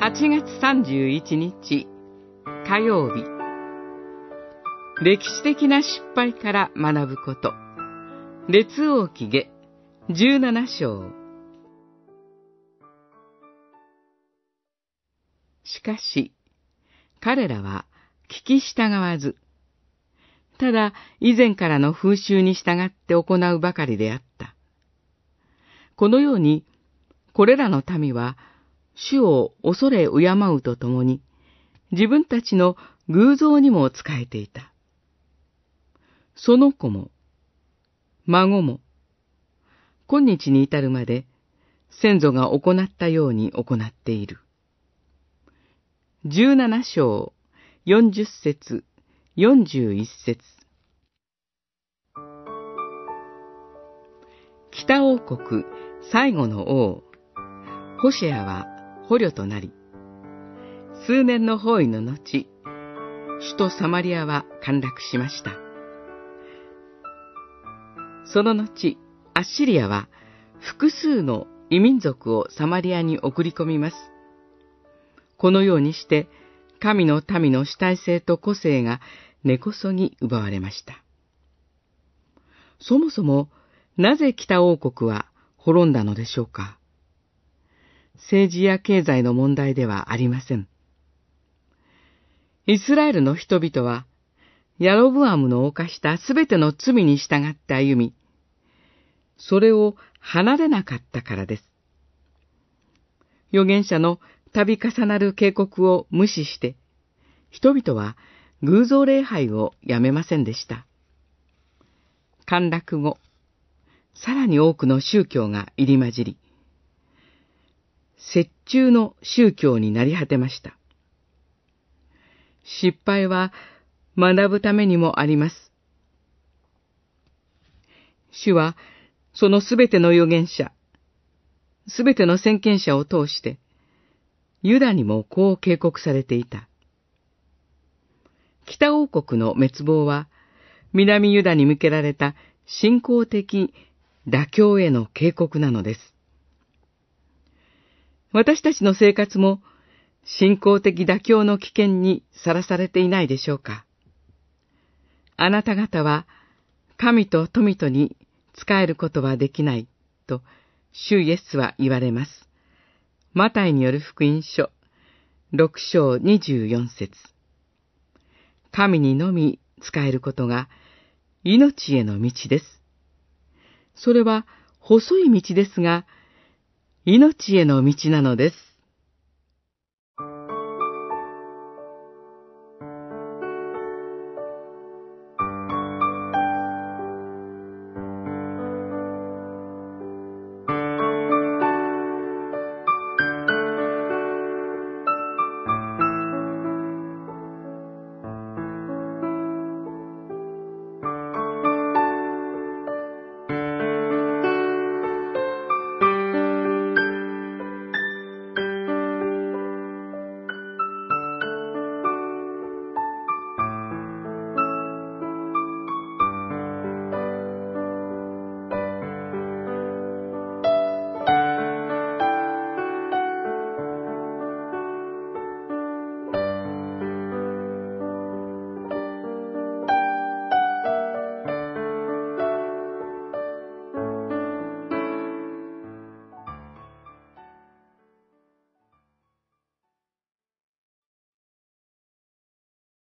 8月31日火曜日。歴史的な失敗から学ぶこと。列王記下17章。しかし彼らは聞き従わず。ただ以前からの風習に従って行うばかりであった。このように、これらの民は、主を恐れ敬うとともに、自分たちの偶像にも仕えていた。その子も、孫も、今日に至るまで、先祖が行ったように行っている。十七章、四十節、四十一節北王国最後の王、ホシェアは捕虜となり、数年の包囲の後、首都サマリアは陥落しました。その後、アッシリアは複数の異民族をサマリアに送り込みます。このようにして、神の民の主体性と個性が根こそぎ奪われました。そもそも、なぜ北王国は滅んだのでしょうか？政治や経済の問題ではありません。イスラエルの人々は、ヤロブアムの犯したすべての罪に従って歩み、それを離れなかったからです。預言者の度重なる警告を無視して、人々は偶像礼拝をやめませんでした。陥落後、さらに多くの宗教が入り混じり、折衷の宗教になり果てました。失敗は学ぶためにもあります。主は、そのすべての預言者、すべての先見者を通して、ユダにもこう警告されていた。北王国の滅亡は、南ユダに向けられた信仰的妥協への警告なのです。私たちの生活も信仰的妥協の危険にさらされていないでしょうかあなた方は神と富とに仕えることはできないと主イエスは言われます。マタイによる福音書六章二十四節神にのみ仕えることが命への道です。それは細い道ですが、命への道なのです。